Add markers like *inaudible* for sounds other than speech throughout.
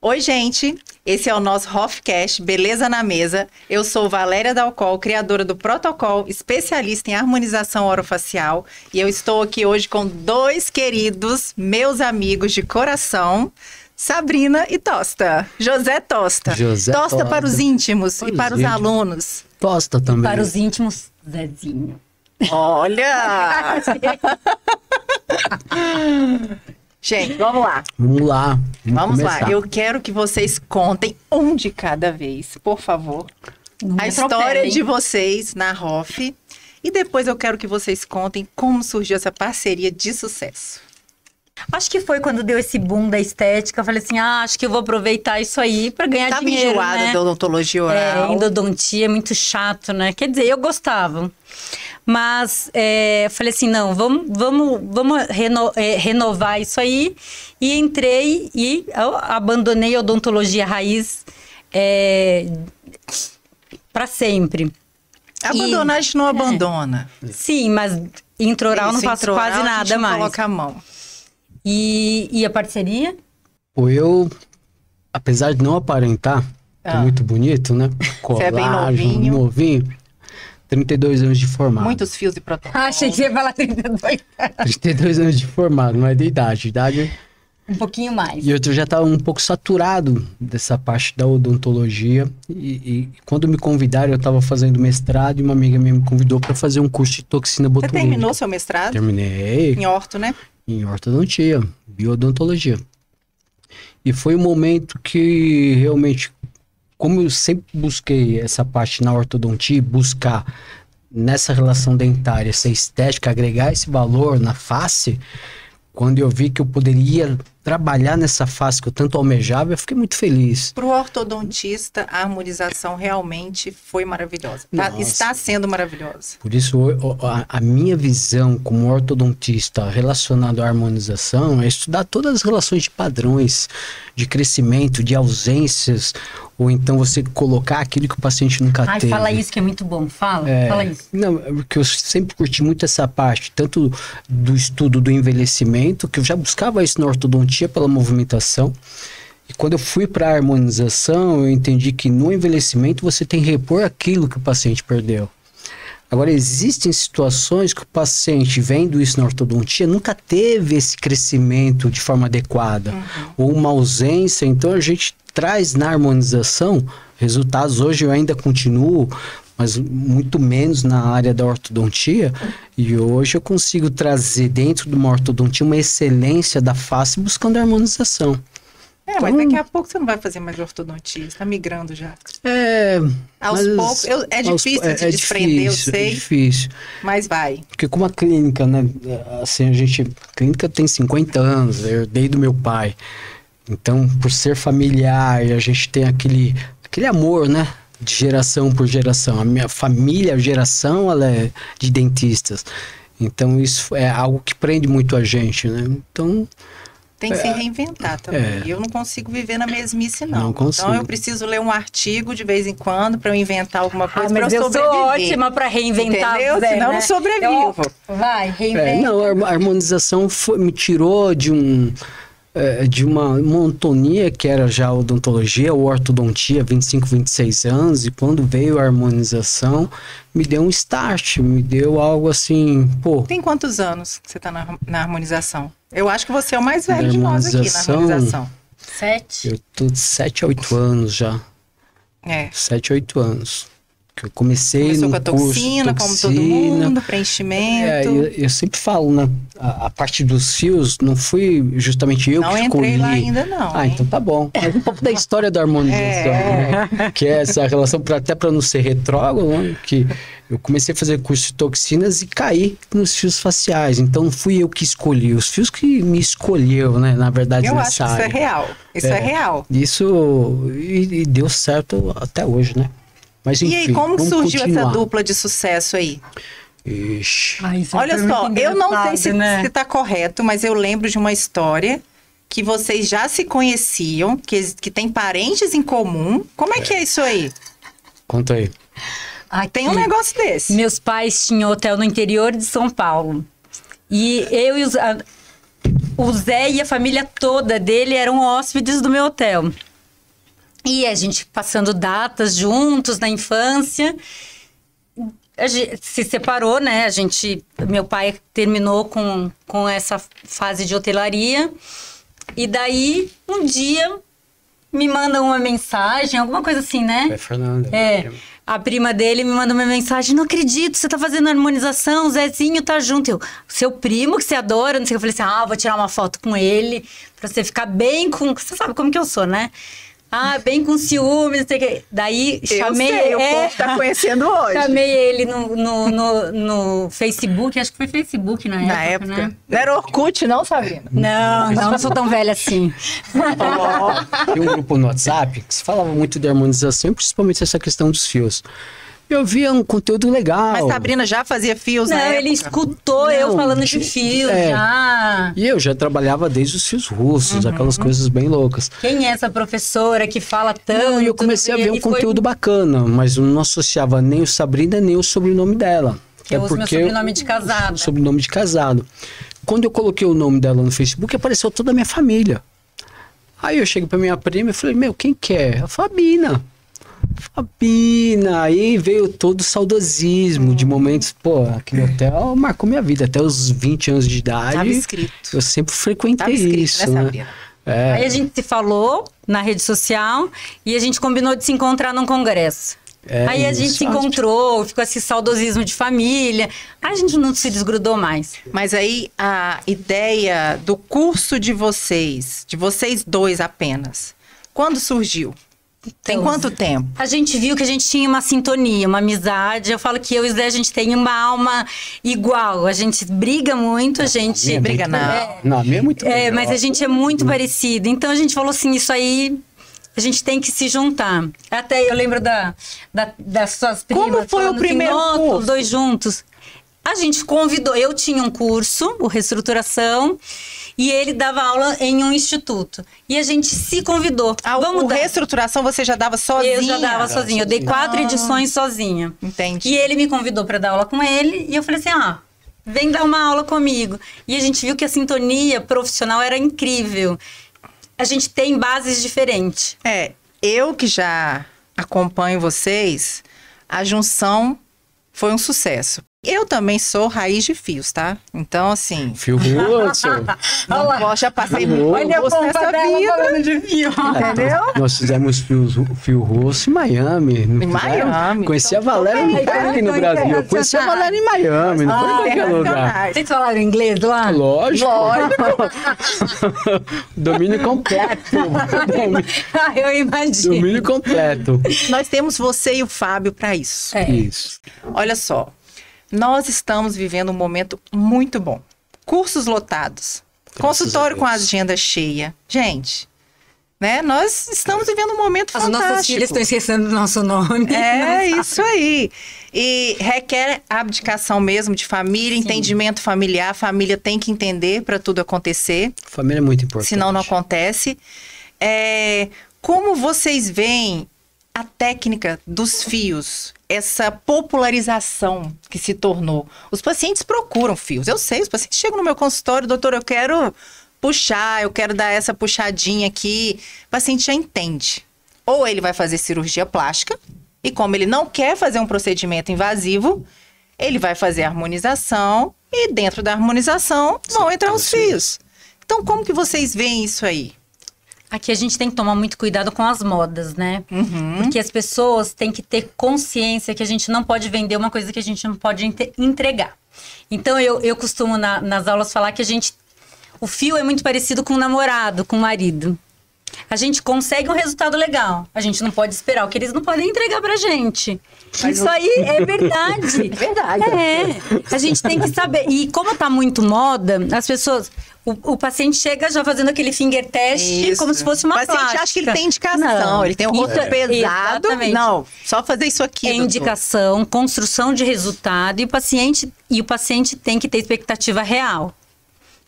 Oi, gente. Esse é o nosso Hofcast Beleza na Mesa. Eu sou Valéria Dalcol, criadora do Protocol, especialista em harmonização orofacial. E eu estou aqui hoje com dois queridos, meus amigos de coração, Sabrina e Tosta. José Tosta. José Tosta Tosta. para os íntimos Para e para os íntimos. alunos. Tosta também. Para os íntimos, Zezinho. Olha! *laughs* *laughs* gente, vamos lá. Vamos lá. Vamos começar. lá. Eu quero que vocês contem um de cada vez, por favor. Não a história de vocês na ROF. E depois eu quero que vocês contem como surgiu essa parceria de sucesso. Acho que foi quando deu esse boom da estética. Eu falei assim: ah, acho que eu vou aproveitar isso aí pra ganhar Tava dinheiro. enjoada né? da odontologia É, oral. endodontia é muito chato, né? Quer dizer, eu gostava. Mas é, eu falei assim, não, vamos, vamos, vamos reno- é, renovar isso aí. E entrei e eu abandonei a odontologia raiz é, para sempre. Abandonar a gente não abandona. Sim, mas introral não Isso, faço intraoral, quase a gente nada não mais. Coloca a mão. E, e a parceria? Eu, apesar de não aparentar, que é Ah. muito bonito, né? *laughs* Você é bem Colágeno, novinho. novinho. 32 anos de formado. Muitos fios e protocolo. Ah, achei que você ia falar 32. 32 anos de formado, não é de idade. Idade. Um pouquinho mais. E eu já estava um pouco saturado dessa parte da odontologia. E, e quando me convidaram, eu estava fazendo mestrado e uma amiga minha me convidou para fazer um curso de toxina Você botulínica. terminou seu mestrado? Terminei. Em orto, né? em ortodontia, biodontologia. E foi um momento que realmente, como eu sempre busquei essa parte na ortodontia, buscar nessa relação dentária, essa estética, agregar esse valor na face, quando eu vi que eu poderia trabalhar nessa face que eu tanto almejava, eu fiquei muito feliz. Para o ortodontista, a harmonização realmente foi maravilhosa. Tá- está sendo maravilhosa. Por isso, a, a minha visão como ortodontista relacionado à harmonização é estudar todas as relações de padrões, de crescimento, de ausências, ou então você colocar aquilo que o paciente nunca Ai, teve. fala isso que é muito bom. Fala, É, fala isso. Não, é porque eu sempre curti muito essa parte, tanto do estudo do envelhecimento, que eu já buscava isso na ortodontia pela movimentação. E quando eu fui para a harmonização, eu entendi que no envelhecimento você tem que repor aquilo que o paciente perdeu. Agora, existem situações que o paciente, vendo isso na ortodontia, nunca teve esse crescimento de forma adequada, ou uma ausência. Então, a gente traz na harmonização resultados. Hoje eu ainda continuo, mas muito menos na área da ortodontia. E hoje eu consigo trazer dentro de uma ortodontia uma excelência da face buscando a harmonização. É, mas Então- daqui a pouco você não vai fazer mais ortodontia, você está migrando já. É. Aos mas- poucos, eu- é aos- difícil de desprender, eu difícil, sei. É difícil. Mas vai. Porque como a clínica, né? Assim, a gente. A clínica tem 50 anos, eu herdei do meu pai. Então, por ser familiar, e a gente tem aquele, aquele amor, né? De geração por geração. A minha família, a geração, ela é de dentistas. Então, isso é algo que prende muito a gente, né? Então, Tem que se reinventar também. É. Eu não consigo viver na mesmice, não. Não consigo. Então eu preciso ler um artigo de vez em quando para eu inventar alguma Ah, coisa para mas eu eu sou sobreviver. ótima pra reinventar. Entendeu? Zé, Senão eu né? não sobrevivo. Eu- vai, reinventa. É, não, a harmonização foi- me tirou de um é, de uma monotonia que era já a odontologia ou ortodontia, 25, 26 anos, e quando veio a harmonização, me deu um start, me deu algo assim, pô, Tem quantos anos que você está na, na harmonização? Eu acho que você é o mais velho de nós aqui na harmonização? Sete. eu tô de 7 a 8 anos já, É. 7 a 8 anos. Que eu comecei Começou no com a curso toxina, como todo toxina, mundo, É, preenchimento. eu, eu sempre falo, né? A, a parte dos fios não fui justamente eu não que entrei escolhi. lá ainda, não. Ah, hein? então tá bom. Mas um pouco da história da harmonização, É. né? Que é essa relação, pra, até para não ser retrógrado, né? Que eu comecei a fazer curso de toxinas e caí nos fios faciais. Então não fui eu que escolhi, os fios que me escolheu, né? Na verdade, Eu acho que nessa isso é área. real. Isso é, É. real. Isso e, e deu certo até hoje, né? Mas enfim, e aí, como surgiu essa continuar. dupla de sucesso aí? Ixi. Ai, isso é Olha só, eu não sei se, né? se tá correto, mas eu lembro de uma história que vocês já se conheciam, que, que tem parentes em comum. Como é que é isso aí? Conta aí. Aqui, Tem um negócio desse. Meus pais tinham hotel no interior de São Paulo. E eu e os. a- o Zé e a família toda dele eram hóspedes do meu hotel. E a gente passando datas juntos na infância. A gente se separou, né? A gente, meu pai terminou com, com essa fase de hotelaria. E daí, um dia, me manda uma mensagem, alguma coisa assim, né? É, Fernanda. É. A prima dele me manda uma mensagem: Não acredito, você tá fazendo harmonização, o Zezinho tá junto. Eu, seu primo que você adora, não sei o que. Eu falei assim: Ah, vou tirar uma foto com ele, pra você ficar bem com. Você sabe como que eu sou, né? Ah, bem com ciúmes, não sei o que. Daí chamei. eu sei, o é, povo tá conhecendo hoje. chamei ele no, no, no, no Facebook, acho que foi Facebook na época. Na época. Né? Não era Orkut, não, Sabrina? Não, não, não sou tão velha assim. Tem um grupo no WhatsApp que se falava muito de harmonização, principalmente essa questão dos fios. Eu via um conteúdo legal. Mas Sabrina já fazia fios Não, na ele escutou eu Não, falando de de- fio é. já. E eu já trabalhava desde os fios russos, Uhum. aquelas coisas bem loucas. Quem é essa professora que fala tanto? Não, e eu comecei a ver um E foi- conteúdo bacana, mas eu não associava nem o Sabrina nem o sobrenome dela. Que eu Até uso meu sobrenome de casada. Sobrenome de casado. Quando eu coloquei o nome dela no Facebook, apareceu toda a minha família. Aí eu cheguei pra minha prima e falei, meu, quem que é? A Fabina. Fabina. Aí veio todo o saudosismo de momentos, pô, aquele hotel marcou minha vida. Até os 20 anos de idade. Tava escrito. Eu sempre frequentei Tava escrito, isso, né, né? Sabrina? É. Aí a gente se falou na rede social e a gente combinou de se encontrar num congresso. É, Aí a gente se encontrou, ficou esse saudosismo de família. A gente não se desgrudou mais. Mas aí a ideia do curso de vocês, de vocês dois apenas, quando surgiu? Tem Então, quanto tempo? A gente viu que a gente tinha uma sintonia, uma amizade. Eu falo que eu e o Zé, a gente tem uma alma igual. A gente briga muito, a gente... minha é briga muito- não. É, Não, a minha é muito É, legal. mas a gente é muito parecido. Então a gente falou assim, isso aí a gente tem que se juntar. Até eu lembro da, da- das suas primas. Como foi o assim, primeiro "Nossa, curso?" Os dois juntos. A gente convidou, eu tinha um curso, o Reestruturação, e ele dava aula em um instituto. E a gente se convidou. Ah, Vamos o dar. reestruturação você já dava sozinha? Eu já dava sozinha. Eu dei quatro Ah. edições sozinha. Entendi. E ele me convidou para dar aula com ele e eu falei assim: ah, vem dar uma aula comigo. E a gente viu que a sintonia profissional era incrível. A gente tem bases diferentes. É, eu que já acompanho vocês, a junção foi um sucesso. Eu também sou raiz de fios, tá? Então, assim, Fio russo. *laughs* não posso, já passei Olha muito a gosto pompa nessa dela vida. falando de fio. Entendeu? Nós fizemos fio, fio rosso em Miami. Não Em fizeram? Miami? Conheci a Então, Valéria tudo não foi aqui no então, Brasil. Eu conheci a Valéria em Miami, não foi em Ah, qualquer lugar. internacionais. Vocês falaram inglês lá? Lógico. *laughs* Domínio completo. Domínio- *laughs* Ah, eu imagino. Domínio completo. Nós temos você e o Fábio para isso. É. Isso. Olha só, nós estamos vivendo um momento muito bom. Cursos lotados, consultório a com a agenda cheia. Gente, né? Nós estamos vivendo um momento As nossas fantástico. filhas estão esquecendo do nosso nome. É *laughs* isso aí. E requer abdicação mesmo de família, entendimento familiar. A família tem que entender para tudo acontecer, Família é muito importante. senão não acontece. É, como vocês veem a técnica dos fios, essa popularização que se tornou? Os pacientes procuram fios. Eu sei, os pacientes chegam no meu consultório, doutor, eu quero puxar, eu quero dar essa puxadinha aqui. O paciente já entende. Ou ele vai fazer cirurgia plástica, e como ele não quer fazer um procedimento invasivo, ele vai fazer a harmonização, e dentro da harmonização vão entrar os fios. Então, como que vocês veem isso aí? Aqui a gente tem que tomar muito cuidado com as modas, né? Uhum. Porque as pessoas têm que ter consciência que a gente não pode vender uma coisa que a gente não pode entregar. Então eu, eu costumo na- nas aulas falar que a gente. O fio é muito parecido com o namorado, com o marido. A gente consegue um resultado legal. A gente não pode esperar o que eles não podem entregar pra gente. Isso aí é verdade. *laughs* É verdade. É. A gente tem que saber. E como tá muito moda, as pessoas. O, o paciente chega já fazendo aquele finger test Isso. como se fosse uma O paciente plástica. acha que ele tem indicação, Não. ele tem um rosto é- pesado. Exatamente. Não, só fazer isso aqui. É indicação, construção de resultado e o paciente e o paciente tem que ter expectativa real.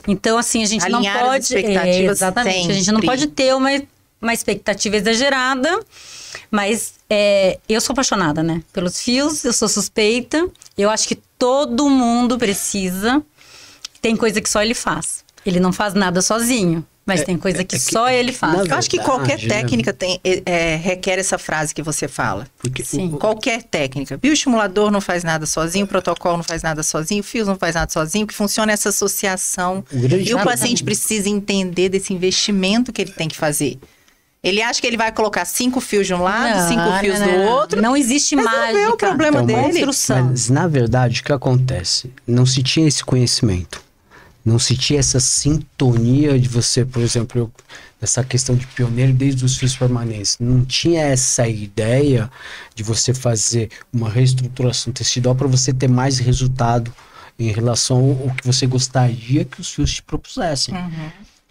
Então assim a gente Alinhar não pode é, exatamente a gente não sempre. pode ter uma, uma expectativa exagerada, mas é, eu sou apaixonada, né? Pelos fios, eu sou suspeita. Eu acho que todo mundo precisa. Tem coisa que só ele faz. Ele não faz nada sozinho. Mas É, tem coisa é que que- só ele faz. Eu acho que qualquer né? técnica tem, é, é, requer essa frase que você fala. Porque Sim. o- Qualquer técnica. Bioestimulador não faz nada sozinho, protocolo não faz nada sozinho, fios não faz nada sozinho, que funciona essa associação. O grande E o paciente precisa entender desse investimento que ele tem que fazer. Ele acha que ele vai colocar cinco fios de um lado, cinco fios não, do não. outro. Não existe Resolveu mágica. o problema Então, mas- dele. Construção. Mas, na verdade, o que acontece? Não se tinha esse conhecimento. Não se tinha essa sintonia de você, por exemplo, eu, essa questão de pioneiro desde os fios permanentes. Não tinha essa ideia de você fazer uma reestruturação tecidual para você ter mais resultado em relação ao que você gostaria que os fios te propusessem.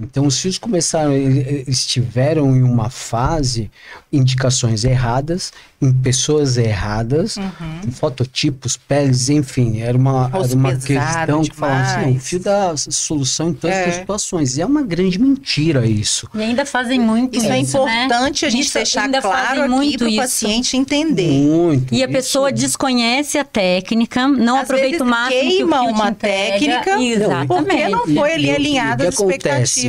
Então, os fios começaram, ele- eles tiveram em uma fase indicações erradas, em pessoas erradas, com fototipos, peles, enfim, era uma, era uma questão que falava assim, não, o fio dá solução em todas É. as situações. E é uma grande mentira isso. E ainda fazem muito Isso isso, é né? importante a gente Isso deixar claro aqui muito para o isso. paciente entender. Muito. E a isso. pessoa desconhece a técnica, não Às aproveita o máximo que o queima fio te uma entrega. técnica, Exatamente. porque não foi ali E- e- alinhado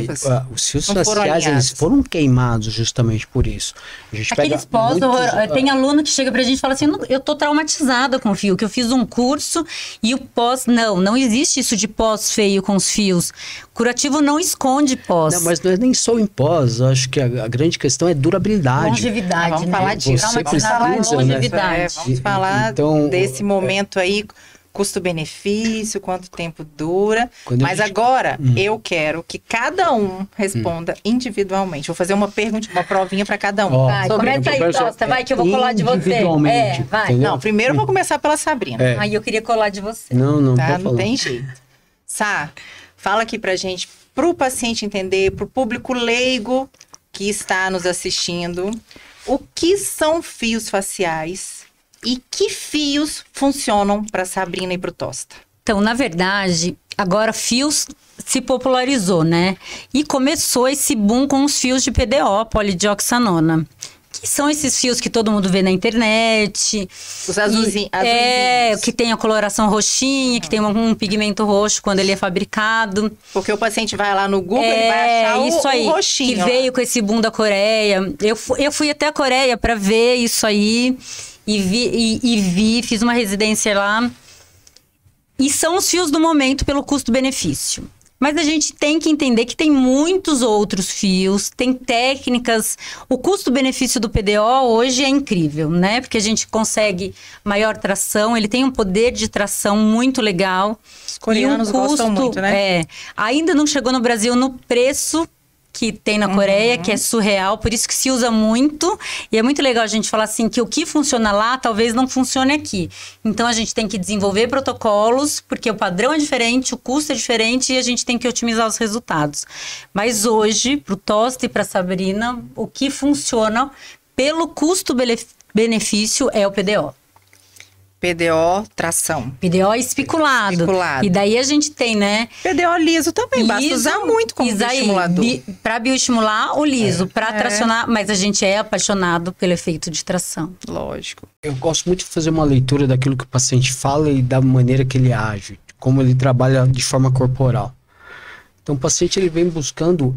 o as que acontece? expectativas. Ah, os fios Não foram faciais, eles alinhados. foram queimados justamente por isso. A gente Aqueles pós, muitos, tem aluno que chega pra gente e fala assim, "Eu tô traumatizada com o fio, que eu fiz um curso e o pós, não, não existe isso de pós feio com os fios. Curativo não esconde pós. Não, mas não é nem só em pós, eu acho que a, a grande questão é durabilidade. Longevidade, Vamos né? falar. Você falar precisa, disso, né? longevidade. É, vamos falar então, desse momento aí, custo-benefício, quanto tempo dura. Quando Mas gente- agora eu quero que cada um responda individualmente. Vou fazer uma pergunta, uma provinha para cada um. Ó, Vai, Sobre- começa aí, Costa, vai que eu vou colar de você. individualmente, É, vai. entendeu? Não, primeiro eu vou começar pela Sabrina. É. Aí eu queria colar de você. Não, não, tá? Não tem jeito. Sá, fala aqui pra gente, pro paciente entender, pro público leigo que está nos assistindo, o que são fios faciais e que fios funcionam para Sabrina e pro Tosta. Então, na verdade, agora fios se popularizou, né? E começou esse boom com os fios de PDO, polidioxanona. Que são esses fios que todo mundo vê na internet. Os azulzinhos. É, que tem a coloração roxinha, que tem um, um pigmento roxo quando ele é fabricado. Porque o paciente vai lá no Google, ele vai É, achar o, isso aí, o roxinho. que ó. veio com esse boom da Coreia. Eu, eu fui até a Coreia para ver isso aí e vi, e, e vi, fiz uma residência lá. E são os fios do momento pelo custo-benefício. Mas a gente tem que entender que tem muitos outros fios, tem técnicas. O custo-benefício do PDO hoje é incrível, né? Porque a gente consegue maior tração, ele tem um poder de tração muito legal. Os coreanos E um gostam muito, né? É. Ainda não chegou no Brasil no preço que tem na Coreia, Uhum. que é surreal, por isso que se usa muito. E é muito legal a gente falar assim que o que funciona lá talvez não funcione aqui. Então a gente tem que desenvolver protocolos, porque o padrão é diferente, o custo é diferente e a gente tem que otimizar os resultados. Mas hoje, para o Tosta e para Sabrina, o que funciona pelo custo-benefício é o PDO. PDO, tração. PDO espiculado. Espiculado. E daí a gente tem, né? PDO liso também, basta Liso, usar muito como isso aí, estimulador. bi- Pra bioestimular, o liso. Pra É. tracionar, mas a gente é apaixonado pelo efeito de tração. Lógico. Eu gosto muito de fazer uma leitura daquilo que o paciente fala e da maneira que ele age, como ele trabalha de forma corporal. Então o paciente ele vem buscando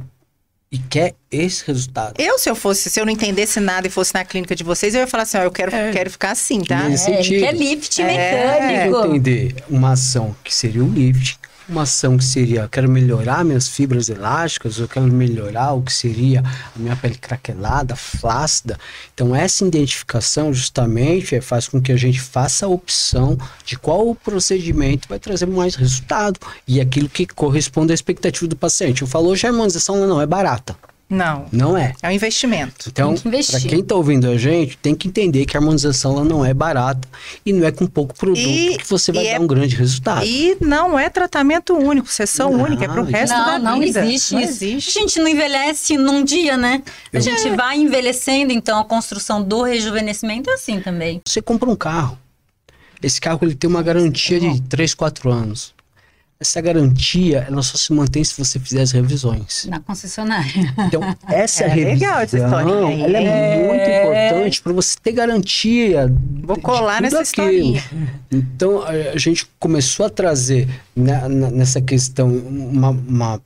e quer esse resultado. Eu, se eu fosse, se eu não entendesse nada e fosse na clínica de vocês, eu ia falar assim, ó, eu quero, quero ficar assim, tá? Nesse É, sentido. quer lift É. mecânico. entender uma ação que seria o lift, uma ação que seria, quero melhorar minhas fibras elásticas, eu quero melhorar o que seria a minha pele craquelada, flácida. Então essa identificação justamente é, faz com que a gente faça a opção de qual procedimento vai trazer mais resultado e aquilo que corresponde à expectativa do paciente. Eu falo, hoje a harmonização não é barata. Não, Não é. é um investimento. Então, Tem que investir. para quem está ouvindo a gente, tem que entender que a harmonização ela não é barata e não é com pouco produto E- que você vai dar é- um grande resultado. E não é tratamento único, sessão Não, única, é pro isso resto Não, da não vida. existe Não existe. A gente não envelhece num dia, né? A Eu- gente vai envelhecendo, então a construção do rejuvenescimento é assim também. Você compra um carro. Esse carro ele tem uma garantia de 3, 4 anos. Essa garantia, ela só se mantém se você fizer as revisões. Na concessionária. Então, essa É revisão, legal essa historinha aí. ela é, muito importante para você ter garantia. Vou de colar tudo nessa aquilo. historinha. Então, a gente começou a trazer na- nessa questão uma, uma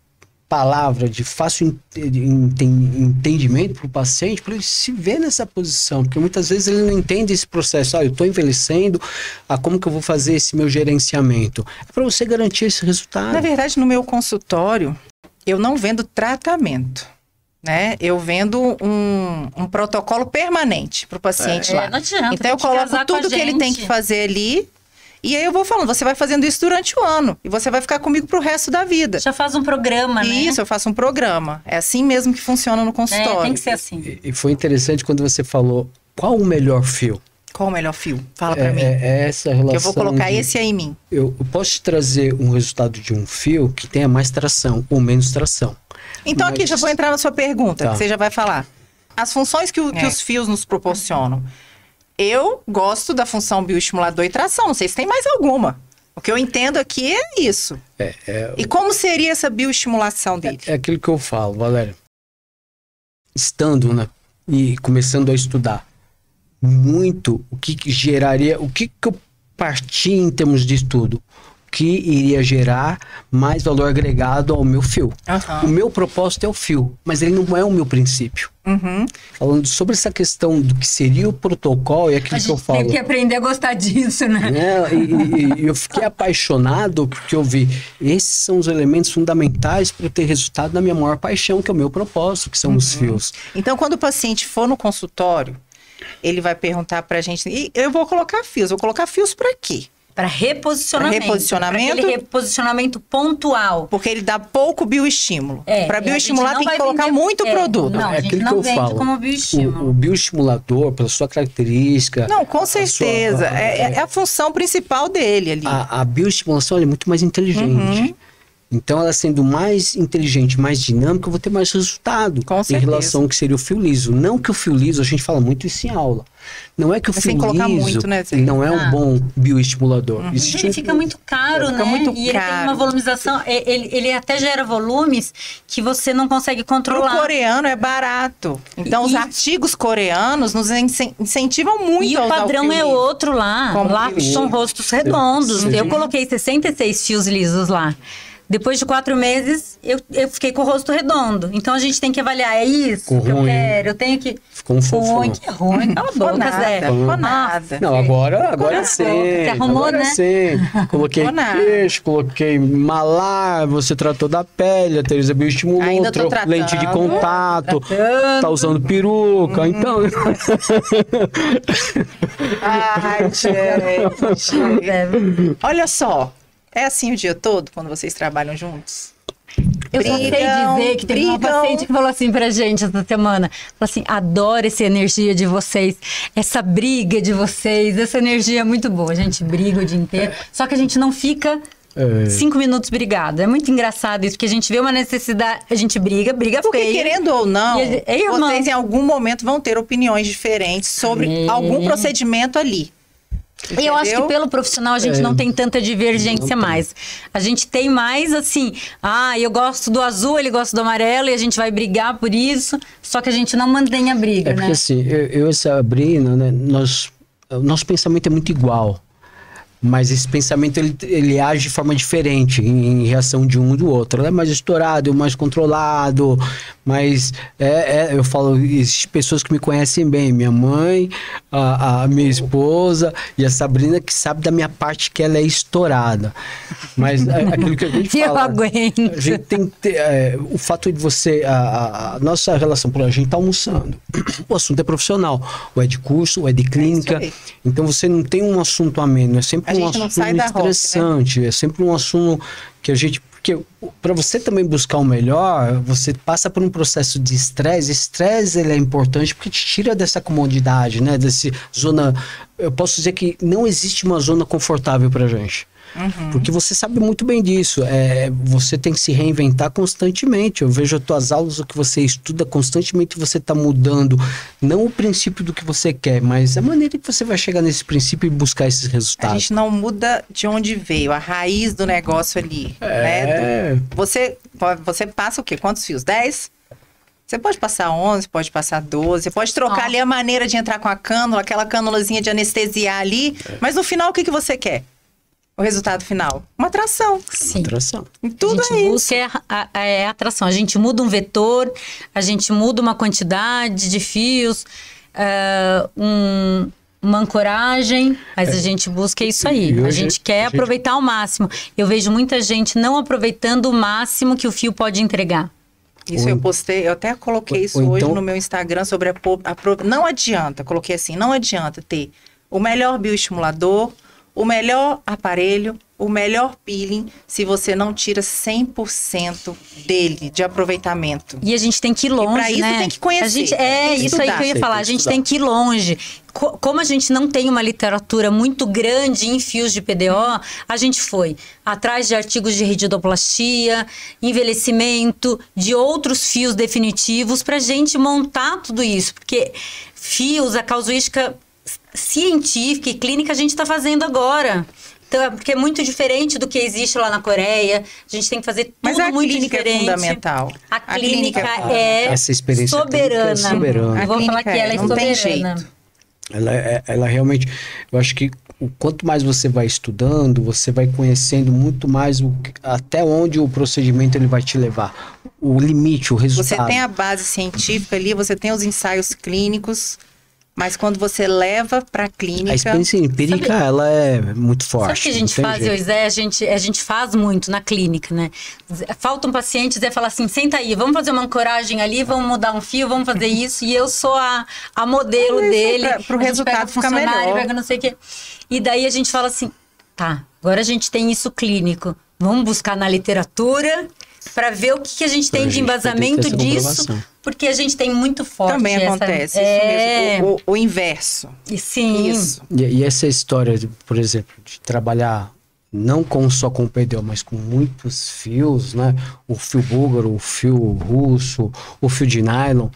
palavra de fácil entendimento para o paciente, para ele se ver nessa posição, porque muitas vezes ele não entende esse processo. Ah, eu estou envelhecendo, ah, como que eu vou fazer esse meu gerenciamento? É para você garantir esse resultado. Na verdade, no meu consultório, eu não vendo tratamento. Né? Eu vendo um, um protocolo permanente para o paciente é, lá. Não adianta, então eu coloco tudo que ele tem que fazer ali e aí eu vou falando, você vai fazendo isso durante o ano e você vai ficar comigo pro resto da vida. Já faz um programa, né? Isso, eu faço um programa. É assim mesmo que funciona no consultório. É, tem que ser assim. E, e foi interessante quando você falou qual o melhor fio. Qual o melhor fio? Fala para é, mim. É essa relação. Que eu vou colocar de, esse aí em mim. Eu, eu, posso te trazer um resultado de um fio que tenha mais tração ou menos tração. Então Mas... aqui já vou entrar na sua pergunta, tá. que você já vai falar. As funções que, o, é. que os fios nos proporcionam. Eu gosto da função bioestimulador e tração. Não sei se tem mais alguma. O que eu entendo aqui é isso. É, é, e como seria essa bioestimulação dele? É, é aquilo que eu falo, Valéria. Estando né, e começando a estudar muito o que, que geraria, o que, que eu parti em termos de estudo, que iria gerar mais valor agregado ao meu fio. Uhum. O meu propósito é o fio, mas ele não é o meu princípio. Uhum. Falando sobre essa questão do que seria o protocolo, é aquilo que eu falo. Tem que aprender a gostar disso, né? É, e, e, eu fiquei apaixonado porque eu vi. Esses são os elementos fundamentais para ter resultado na minha maior paixão, que é o meu propósito, que são uhum. os fios. Então, quando o paciente for no consultório, ele vai perguntar para a gente. E eu vou colocar fios. Vou colocar fios para quê? Para reposicionamento. Pra reposicionamento. Pra reposicionamento pontual. Porque ele dá pouco bioestímulo. É, para bioestimular tem que colocar vender, muito é, produto. Não, é aquilo que eu falo. como bioestímulo. O, o, bioestimulador, pela sua característica. Não, com certeza. Sua, é, é, a função principal dele ali. A, a bioestimulação é muito mais inteligente. Uhum. Então, ela sendo mais inteligente, mais dinâmica, eu vou ter mais resultado Com em relação ao que seria o fio liso. Não que o fio liso, a gente fala muito isso em aula. Não é que o Mas fio liso muito, né, não é um ah. bom bioestimulador. Uhum. Ele fica muito caro, fica né? Muito e caro. ele tem uma volumização, ele, ele até gera volumes que você não consegue controlar. O coreano é barato. Então, e, os artigos coreanos nos incentivam muito E o padrão é outro lá. Como lá são rostos redondos. Eu coloquei 66 fios lisos lá. Depois de quatro meses, eu, eu fiquei com o rosto redondo. Então a gente tem que avaliar, é isso Ficou que ruim. eu quero, eu tenho que. Ficou um fofo. Ruim, que ruim, *laughs* cala a boca, nada, Zé. Ficou nada. Não, agora, agora sim. Você arrumou, agora né? sim. Coloquei queixo, coloquei malar, você tratou da pele, a Teresa bioestimulou, Ainda tô lente de contato, tratando. tá usando peruca, hum. então. *laughs* Ai, gente. Olha só, é assim o dia todo quando vocês trabalham juntos? Eu brigam, só sei dizer que teve brigam. uma paciente que falou assim pra gente essa semana. Falou assim, adoro essa energia de vocês, essa briga de vocês, essa energia é muito boa. A gente briga o dia inteiro, só que a gente não fica é. cinco minutos brigado. É muito engraçado isso, porque a gente vê uma necessidade, a gente briga, briga porque, feia. querendo ou não, é vocês em algum momento vão ter opiniões diferentes sobre é. algum procedimento ali. Entendeu? Eu acho que pelo profissional a gente é. não tem tanta divergência mais. A gente tem mais assim, ah, eu gosto do azul, ele gosta do amarelo e a gente vai brigar por isso, só que a gente não mantém a briga, é porque, né? assim, eu, eu e Sabrina, né, nós, nosso pensamento é muito igual. Mas esse pensamento ele, ele age de forma diferente em, em reação de um do outro. Ela é mais estourado, mais controlado, mas é, é, eu falo, existem pessoas que me conhecem bem, minha mãe, a, a, minha esposa e a Sabrina que sabe da minha parte que ela é estourada. Mas é, aquilo que a gente *laughs* fala, eu aguento. a gente tem que ter, é, o fato de você, a, a, nossa relação, por a gente tá almoçando, o assunto é profissional, ou é de curso, ou é de clínica, é então você não tem um assunto ameno, é sempre a um assunto estressante, rock, né? é sempre um assunto que a gente. Porque para você também buscar o melhor, você passa por um processo de estresse. Estresse ele é importante porque te tira dessa comodidade, né? Desse zona. Eu posso dizer que não existe uma zona confortável para gente. Uhum. Porque você sabe muito bem disso. É, você tem que se reinventar constantemente. Eu vejo as tuas aulas, o que você estuda constantemente, você está mudando. Não o princípio do que você quer, mas a maneira que você vai chegar nesse princípio e buscar esses resultados. A gente não muda de onde veio, a raiz do negócio ali. É. Né? Do, você, você passa o quê? Quantos fios? 10? Você pode passar 11, pode passar 12, você pode trocar oh. ali a maneira de entrar com a cânula, aquela cânulazinha de anestesiar ali, é. mas no final o que, que você quer? O resultado final? Uma atração. Sim. Atração. Tudo a gente é isso. busca é a, é atração. A gente muda um vetor, a gente muda uma quantidade de fios, ah, um- uma ancoragem, mas a gente busca isso aí. A gente quer a gente- aproveitar ao máximo. Eu vejo muita gente não aproveitando o máximo que o fio pode entregar. Isso Ou eu postei, eu até coloquei ou- isso ou hoje então- no meu Instagram sobre a, a não adianta, coloquei assim, não adianta ter o melhor bioestimulador, o melhor aparelho, o melhor peeling se você não tira 100% dele de aproveitamento. E a gente tem que ir longe, pra isso né? tem que conhecer, A gente, é isso aí estudar. que eu ia falar. A que gente tem que ir longe. Co- como a gente não tem uma literatura muito grande em fios de PDO, a gente foi atrás de artigos de rididoplastia, envelhecimento, de outros fios definitivos para a gente montar tudo isso. Porque fios, a casuística científica e clínica a gente está fazendo agora. Então, é porque é muito diferente do que existe lá na Coreia. A gente tem que fazer tudo Mas a muito clínica é diferente. fundamental. A A clínica, clínica é Essa experiência clínica é soberana. soberana. Eu vou A falar que clínica ela é é, não tem soberana. jeito. Ela, é- ela realmente, eu acho que o quanto mais você vai estudando, você vai conhecendo muito mais o, que- até onde o procedimento ele vai te levar, o limite, o Você resultado. tem a base científica ali, você tem os ensaios clínicos, mas quando você leva para a clínica, A experiência empírica, ela é muito forte. Sabe o que a gente faz, jeito. eu Zé? A gente, a gente faz muito na clínica, né? Falta um paciente, Zé fala assim, senta aí, vamos fazer uma ancoragem ali, vamos mudar um fio, vamos fazer *laughs* isso. E eu sou a, a modelo Mas é dele. pra- pro A gente resultado o ficar funcionário, melhor. Pega não sei o quê. E daí a gente fala assim, tá, agora a gente tem isso clínico. Vamos buscar na literatura para ver o que, que a gente Pra tem de gente poder ter embasamento disso. Porque a gente tem muito forte também essa- acontece é, isso mesmo, o, o- o inverso. E sim. Isso. E, e essa história, de, por exemplo, de trabalhar não com só com PDO, mas com muitos fios, né? O fio búlgaro, o fio russo, o fio de nylon,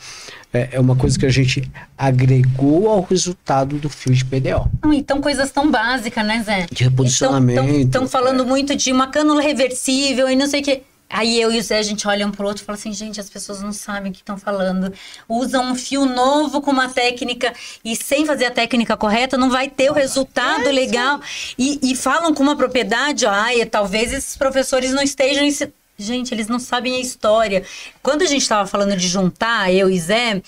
é, é uma coisa que a gente agregou ao resultado do fio de PDO. Não, Então, coisas tão básicas, né, Zé? De reposicionamento. Estão falando muito de uma cânula reversível e não sei o quê. Aí eu e o Zé, a gente olha um pro outro e fala assim, gente, as pessoas não sabem o que estão falando. Usam um fio novo com uma técnica e sem fazer a técnica correta não vai ter o resultado legal. E, e falam com uma propriedade, ó, ai, talvez esses professores não estejam... ensi-" Gente, eles não sabem a história. Quando a gente estava falando de juntar, eu e Zé,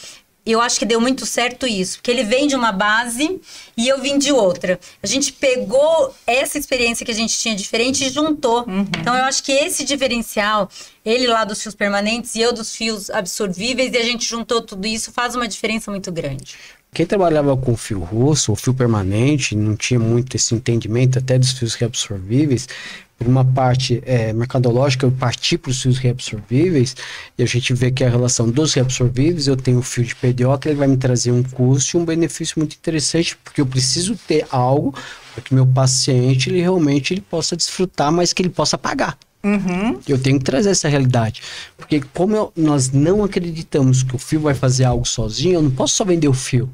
eu acho que deu muito certo isso, porque ele vem de uma base e eu vim de outra. A gente pegou essa experiência que a gente tinha diferente e juntou. Então eu acho que esse diferencial, ele lá dos fios permanentes e eu dos fios absorvíveis, e a gente juntou tudo isso, faz uma diferença muito grande. Quem trabalhava com fio russo ou fio permanente, não tinha muito esse entendimento até dos fios reabsorvíveis, por uma parte é, mercadológica, eu parti para os fios reabsorvíveis e a gente vê que a relação dos reabsorvíveis, eu tenho o fio de PDO, que ele vai me trazer um custo e um benefício muito interessante, porque eu preciso ter algo para que meu paciente ele realmente ele possa desfrutar, mas que ele possa pagar. Uhum. Eu tenho que trazer essa realidade. Porque como eu- nós não acreditamos que o fio vai fazer algo sozinho, eu não posso só vender o fio.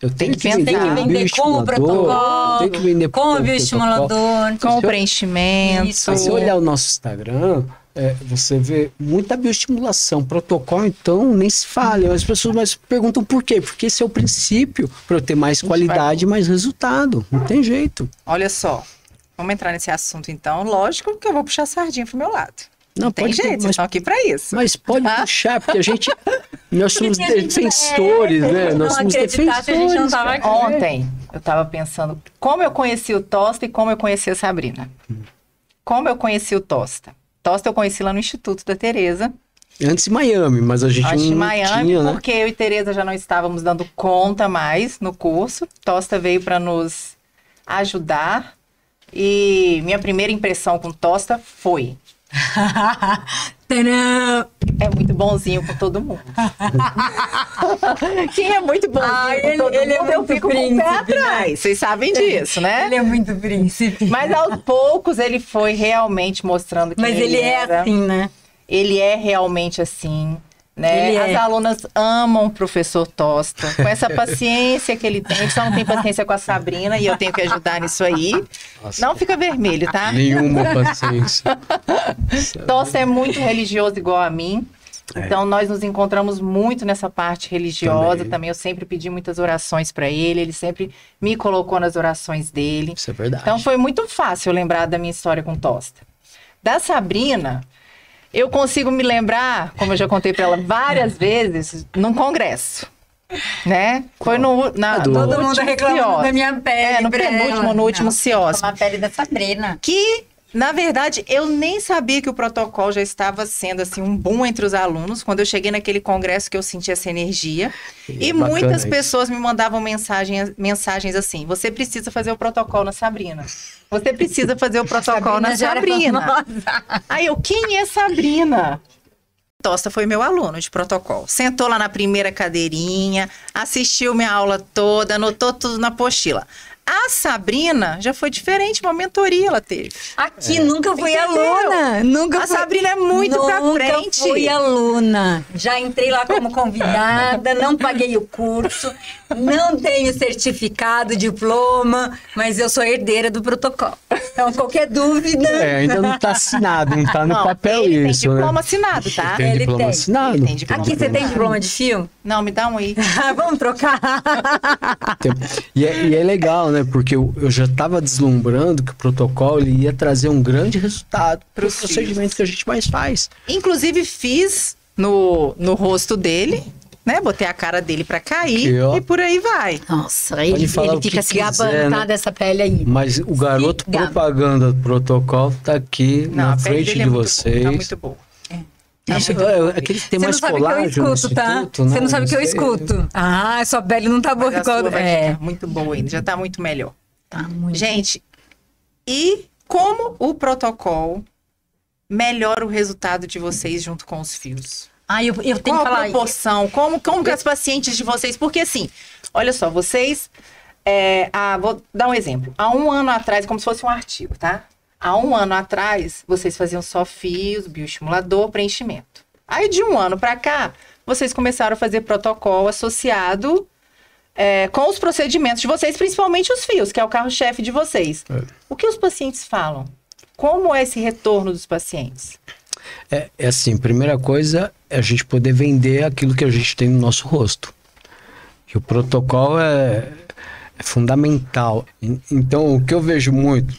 Eu tenho que, vender, Tem que vender com o protocolo, com o bioestimulador. Com o preenchimento. Se olhar o nosso Instagram, é, você vê muita bioestimulação. Protocolo, então, nem se fala. As pessoas mas perguntam por quê? Porque esse é o princípio para eu ter mais qualidade e mais resultado. Não tem jeito. Olha só, vamos entrar nesse assunto então. Lógico que eu vou puxar a sardinha pro meu lado. Não, Tem pode jeito, mas, aqui para isso. mas pode Ah. *laughs* puxar, porque a gente. Nós somos gente- defensores, é, né? *laughs* Nós somos acreditasse, a gente não defensores. tava cara. aqui. Ontem eu tava pensando como eu conheci o Tosta e como eu conheci a Sabrina. Como eu conheci o Tosta? Tosta eu conheci lá no Instituto da Tereza, Antes em Miami, mas a gente antes não de Miami, tinha, né? porque eu e Tereza já não estávamos dando conta mais no curso. Tosta veio para nos ajudar e minha primeira impressão com Tosta foi! *laughs* é muito bonzinho com todo mundo. *laughs* Quem é muito bonzinho com ele- todo ele é mundo, eu muito fico com o pé príncipe, né? atrás. Vocês sabem disso, né? Ele é muito príncipe. Mas aos *laughs* poucos ele foi realmente mostrando que Mas ele é era. assim, né? Ele é realmente assim. Né? Ele é. As alunas amam o professor Tosta, com essa paciência que ele tem. A gente só não tem paciência com a Sabrina e eu tenho que ajudar nisso aí. Nossa, Não fica vermelho, tá? Nenhuma paciência. *laughs* Tosta é muito religioso igual a mim. É. Então nós nos encontramos muito nessa parte religiosa Também. também. Eu sempre pedi muitas orações para ele, ele sempre me colocou nas orações dele. Isso é verdade. Então foi muito fácil lembrar da minha história com Tosta. Da Sabrina, eu consigo me lembrar, como eu já contei para ela várias vezes, num congresso. Né? Foi no, na, Ah, do- no Todo mundo reclamando da minha pele. É, no penúltimo, ela. no último CIOS. Uma pele da Sabrina. Que, na verdade, eu nem sabia que o protocolo já estava sendo assim um boom entre os alunos. Quando eu cheguei naquele congresso que eu senti essa energia. E E é muitas isso. pessoas me mandavam mensagens, mensagens assim: você precisa fazer o protocolo na Sabrina. Você precisa fazer o *laughs* protocolo na Sabrina. Aí eu, quem é Sabrina? Tosta foi meu aluno de protocolo. Sentou lá na primeira cadeirinha, assistiu minha aula toda, anotou tudo na apostila. A Sabrina já foi diferente, uma mentoria ela teve. Aqui nunca fui Entendeu? aluna. Nunca A fui... Sabrina é muito pra nunca frente. fui aluna. Já entrei lá como convidada, não paguei o curso, não tenho certificado, diploma, mas eu sou herdeira do protocolo. Então, qualquer dúvida. É, ainda não tá assinado, não tá no *laughs* Não, papel ele isso, tem diploma né? assinado, tá? Tem Ele diploma tem. assinado. Ele tem diploma Aqui você tem diploma de fio? Não, me dá um aí. *laughs* Vamos trocar. E é, e é legal, né? Porque eu, eu já estava deslumbrando que o protocolo ele ia trazer um grande resultado para os Pros procedimentos que a gente mais faz. Inclusive, fiz no, no rosto dele, né? Botei a cara dele pra cair ó. e por aí vai. Nossa, ele, ele que fica se quiser, gabando, tá? né? Dessa pele aí. Mas o garoto propaganda do protocolo tá aqui Não, na frente de é muito vocês. Boa, tá muito boa. Isso, é, é que ele tem Você não mais sabe o que eu colágeno escuto, tá? instituto, né? Você não sabe o que eu escuto. Ah, sua pele não tá boa Mas a igual. sua vai É. ficar muito boa ainda, já tá muito melhor. Tá muito. Gente, e como o protocolo melhora o resultado de vocês junto com os fios? Ah, eu, eu tenho Qual que a falar. proporção? Como, como que as pacientes de vocês... Porque assim, olha só, vocês... é, ah, vou dar um exemplo. Há um ano atrás, como se fosse um artigo, tá? Há um ano atrás, vocês faziam só fios, bioestimulador, preenchimento. Aí, de um ano para cá, vocês começaram a fazer protocolo associado é, com os procedimentos de vocês, principalmente os fios, que é o carro-chefe de vocês. É. O que os pacientes falam? Como é esse retorno dos pacientes? É, é assim, primeira coisa é a gente poder vender aquilo que a gente tem no nosso rosto. E o protocolo é, é fundamental. En- Então, o que eu vejo muito,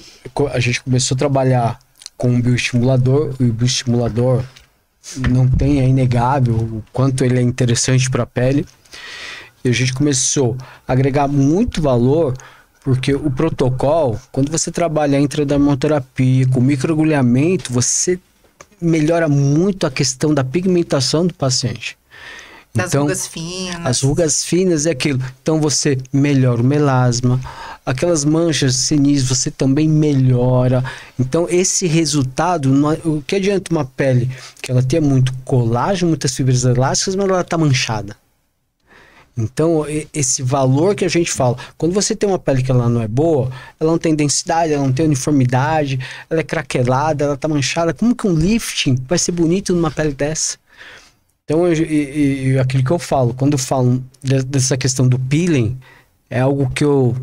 a gente começou a trabalhar com um bioestimulador, e o bioestimulador não tem, é inegável o quanto ele é interessante para a pele. E a gente começou a agregar muito valor, porque o protocolo, quando você trabalha intradermoterapia com microagulhamento, você melhora muito a questão da pigmentação do paciente. Das Então, rugas finas? As rugas finas é aquilo. Então você melhora o melasma, aquelas manchas senis você também melhora. Então esse resultado, o que adianta uma pele que ela tenha muito colágeno, muitas fibras elásticas, mas ela está manchada. Então, esse valor que a gente fala, quando você tem uma pele que ela não é boa, ela não tem densidade, ela não tem uniformidade, ela é craquelada, ela tá manchada, como que um lifting vai ser bonito numa pele dessa? Então, eu- e, e- aquilo que eu falo, quando eu falo de- dessa questão do peeling, é algo que eu,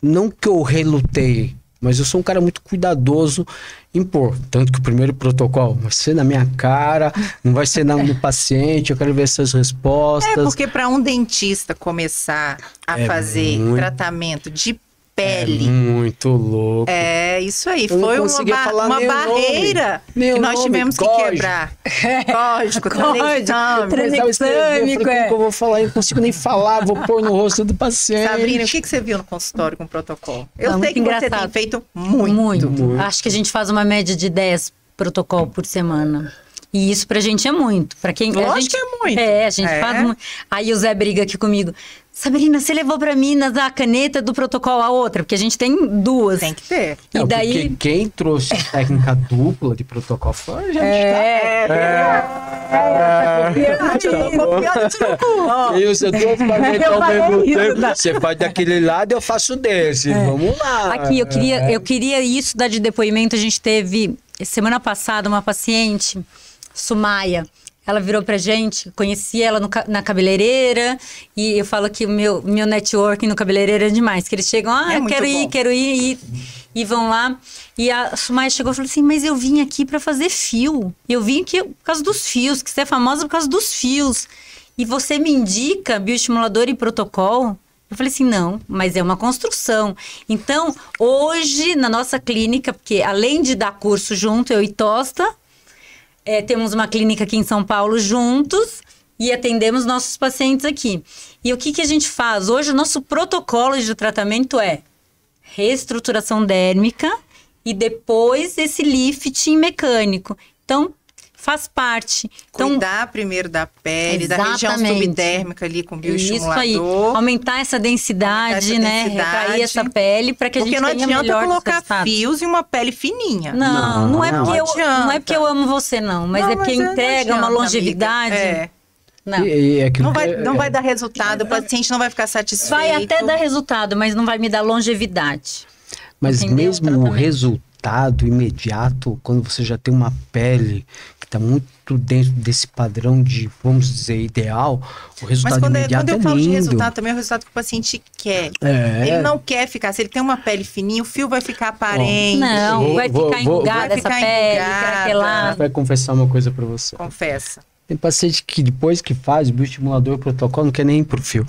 não que eu relutei, mas eu sou um cara muito cuidadoso em pôr. Tanto que o primeiro protocolo vai ser na minha cara, não vai ser na, no *laughs* paciente, eu quero ver essas respostas. É, porque para um dentista começar a É fazer muito- tratamento de É pele. muito louco. É, isso aí. Eu não Foi uma, ba- falar uma barreira nome. Que nós nome, tivemos que código. quebrar. Código, Código, Tranexâmico, como é. que eu vou falar? Eu não consigo nem falar, vou pôr no rosto do paciente. Sabrina, o que, que você viu no consultório com o protocolo? Eu Não, sei muito que você tem engraçado. feito muito. Muito. Muito. Acho que a gente faz uma média de 10 protocolo por semana. E isso pra gente é muito. Pra quem a Lógico gente, que é muito. É, a gente É. faz muito. Aí o Zé briga aqui comigo. Sabrina, você levou pra Minas a caneta do protocolo a outra, porque a gente tem duas. Tem que ter. E Não, daí Porque quem trouxe a técnica dupla de protocolo foi a gente. É. E você duas paredes Eu ao falei mesmo isso, tempo. né? Você faz daquele lado, eu faço desse. Vamos lá. Aqui, eu queria, eu queria isso dar de depoimento. A gente teve, semana passada, uma paciente, Sumaia. Ela virou pra gente, conheci ela no na cabeleireira, e eu falo que o meu, meu networking no cabeleireiro é demais. Que eles chegam, ah, É eu quero ir, bom. quero ir. E e vão lá. E a Sumaya chegou e falou assim: Mas eu vim aqui para fazer fio. Eu vim aqui por causa dos fios, que você é famosa por causa dos fios. E você me indica bioestimulador e protocolo? Eu falei assim, não, mas é uma construção. Então, hoje, na nossa clínica, porque além de dar curso junto, eu e Tosta, é, temos uma clínica aqui em São Paulo juntos e atendemos nossos pacientes aqui. E o que, que a gente faz? Hoje, o nosso protocolo de tratamento é reestruturação dérmica e depois esse lifting mecânico. Então, faz parte. Então, Cuidar primeiro da pele, da região Exatamente. subdérmica ali com isso aí, bioestimulador. aumentar essa densidade, Aumentar essa né? densidade. Retrair essa pele para que a Porque gente não tenha adianta melhores colocar resultados. fios em uma pele fininha. Não, não, é Não, porque eu, adianta. não é porque eu amo você não, mas Não, é porque não entrega uma adianta, longevidade. amiga. É. Não. E- e aquilo Não vai, que- não é- vai dar resultado, o paciente não vai ficar satisfeito. Vai até dar resultado, mas não vai me dar longevidade. Mas Entendeu? mesmo o resultado imediato, quando você já tem uma pele está muito dentro desse padrão de, vamos dizer, ideal, o Mas resultado quando, é- imediato quando eu é falo de resultado, também é o resultado que o paciente quer. É. Ele não quer ficar. Se ele tem uma pele fininha, o fio vai ficar aparente. Não, Vou- vai vou- ficar vou- essa pele, craquelada. Vai confessar uma coisa pra você. Confessa. Tem paciente que depois que faz o bioestimulador protocolo não quer nem ir pro fio.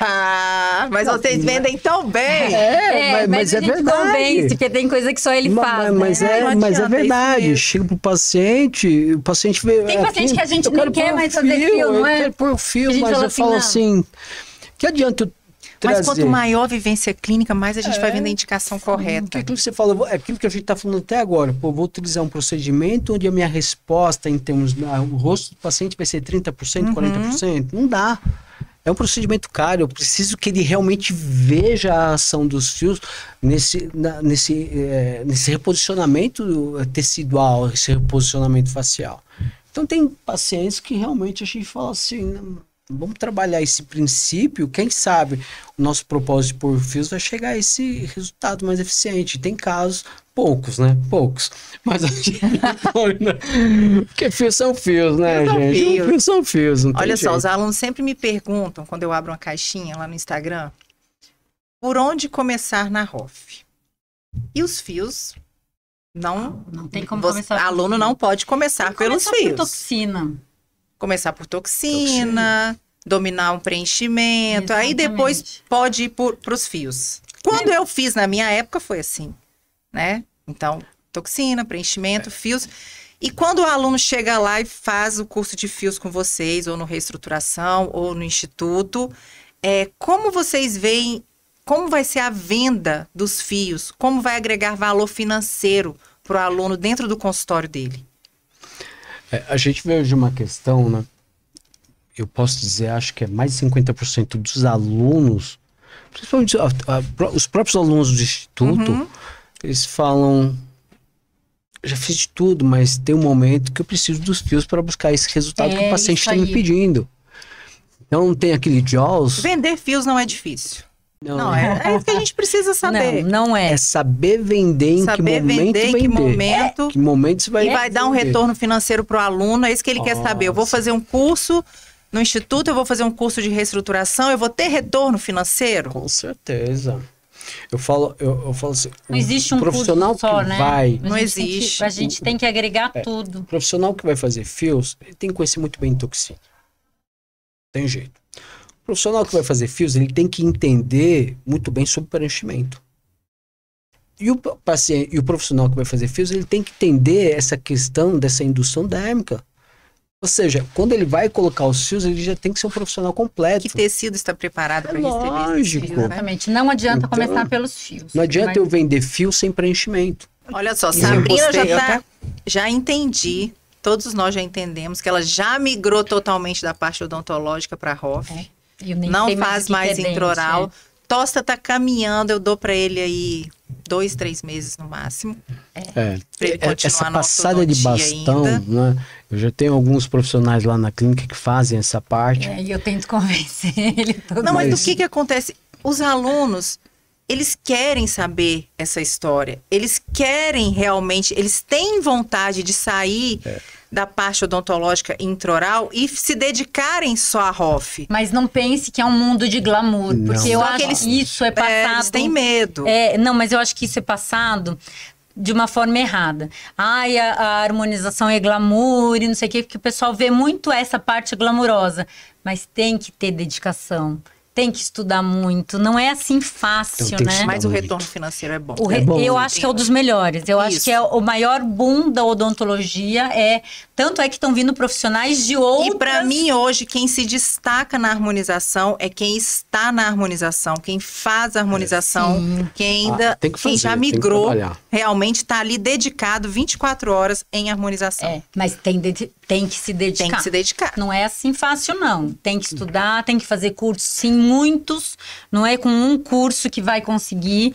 Ah, mas vocês vendem tão bem. É, mas, a gente convence, porque tem coisa que só ele Ma- faz. mas, né? é, Não mas é é verdade. Chega pro paciente, o paciente vê. Tem paciente aqui, que a gente eu quero quer mais fazer fio, não eu é? quero pôr o fio, mas eu assim, falo não. assim: que adianta eu trazer? Mas quanto maior a vivência clínica, mais a gente vai É. vendo a indicação Porque correta. aquilo que você falou, é aquilo que a gente está falando até agora. Pô, vou utilizar um procedimento onde a minha resposta em termos da, o rosto do paciente vai ser 30%, Uhum. 40%. Não dá. É um procedimento caro. Eu preciso que ele realmente veja a ação dos fios nesse, na- nesse, eh, nesse reposicionamento tecidual, esse reposicionamento facial. Então tem pacientes que realmente a gente fala assim, "Não, vamos trabalhar esse princípio, quem sabe o nosso propósito por fios vai chegar a esse resultado mais eficiente. Tem casos, poucos, né? Poucos. Mas a gente *laughs* põe, né? Porque fios são fios, né, Fios são gente? fios. Fios são fios, não tem Olha só, jeito. os alunos sempre me perguntam, quando eu abro uma caixinha lá no Instagram, por onde começar na ROF? E os fios não. Não tem como você- começar por aluno não pode começar pelos Começar por fios. toxina. Começar por toxina, dominar um preenchimento, aí Exatamente. depois pode ir para os fios. Quando eu fiz na minha época foi assim, né? Então, toxina, preenchimento, fios. E quando o aluno chega lá e faz o curso de fios com vocês, ou no reestruturação, ou no instituto, é, como vocês veem, como vai ser a venda dos fios? Como vai agregar valor financeiro para o aluno dentro do consultório dele? É, a gente vê hoje uma questão, né? Eu posso dizer, acho que é mais de 50% dos alunos, principalmente a- a- os próprios alunos do instituto, Uhum. Eles falam. Já fiz de tudo, mas tem um momento que eu preciso dos fios para buscar esse resultado que É o paciente isso está me pedindo. Então tem aquele JAWS. Vender fios não é difícil. Não, Não, é, é isso que a gente precisa saber. Não, não é. É saber vender em que Saber momento vender em vender. que momento. Que momento você vai E vai dar um vender. retorno financeiro para o aluno, é isso que ele quer saber. Eu vou Nossa. fazer um curso no instituto, eu vou fazer um curso de reestruturação, eu vou ter retorno financeiro? Com certeza. Eu falo, eu, eu falo assim, Não o existe um profissional curso só, que né? vai, Não A que- existe. a gente tem que agregar É. tudo. o profissional que vai fazer fios, ele tem que conhecer muito bem toxina. Tem jeito. O profissional que vai fazer fios, ele tem que entender muito bem sobre preenchimento. E o pa- paciente, e o profissional que vai fazer fios, ele tem que entender essa questão dessa indução dérmica. Ou seja, quando ele vai colocar os fios, ele já tem que ser um profissional completo. Que tecido está preparado É para receber lógico. fios, né? Exatamente. Não adianta Então, começar pelos fios. Não adianta Mas- eu vender fio sem preenchimento. Olha só, Isso Sabrina já, tá, já entendi, todos nós já entendemos que ela já migrou totalmente da parte odontológica para a ROF. É, Eu nem não faz que mais é dente, introral. é. Tosta tá caminhando, eu dou para ele aí dois, três meses no máximo. É, Pra ele é- continuar essa passada de bastão, ainda. né? Eu já tenho alguns profissionais lá na clínica que fazem essa parte. É, e eu tento *laughs* convencer ele todo Não, mas, Mas- o que que acontece? Os alunos, eles querem saber essa história. Eles querem realmente, eles têm vontade de sair da parte odontológica intraoral e se dedicarem só à ROF. Mas não pense que é um mundo de glamour, Não. porque eu Só acho que eles- isso é É, passado. eles têm medo. É, não, mas eu acho que isso é passado de uma forma errada. Ai, a, a harmonização é glamour e não sei o quê, porque o pessoal vê muito essa parte glamurosa. Mas tem que ter dedicação, tem que estudar muito. Não é assim fácil, Então, né? Mas o muito. retorno financeiro é bom. O re- É bom, eu acho que é um dos melhores. Eu acho Isso. que é o maior boom da odontologia é tanto é que estão vindo profissionais de outras. E para mim hoje quem se destaca na harmonização é quem está na harmonização, quem faz a harmonização, quem ainda Ah, tem que quem fazer, já tem que migrou, trabalhar. realmente está ali dedicado 24 horas em harmonização. É, mas tem, de- tem que se dedicar. Tem que se dedicar. Não é assim fácil, não. Tem que estudar, tem que fazer cursos, sim, muitos. Não é com um curso que vai conseguir.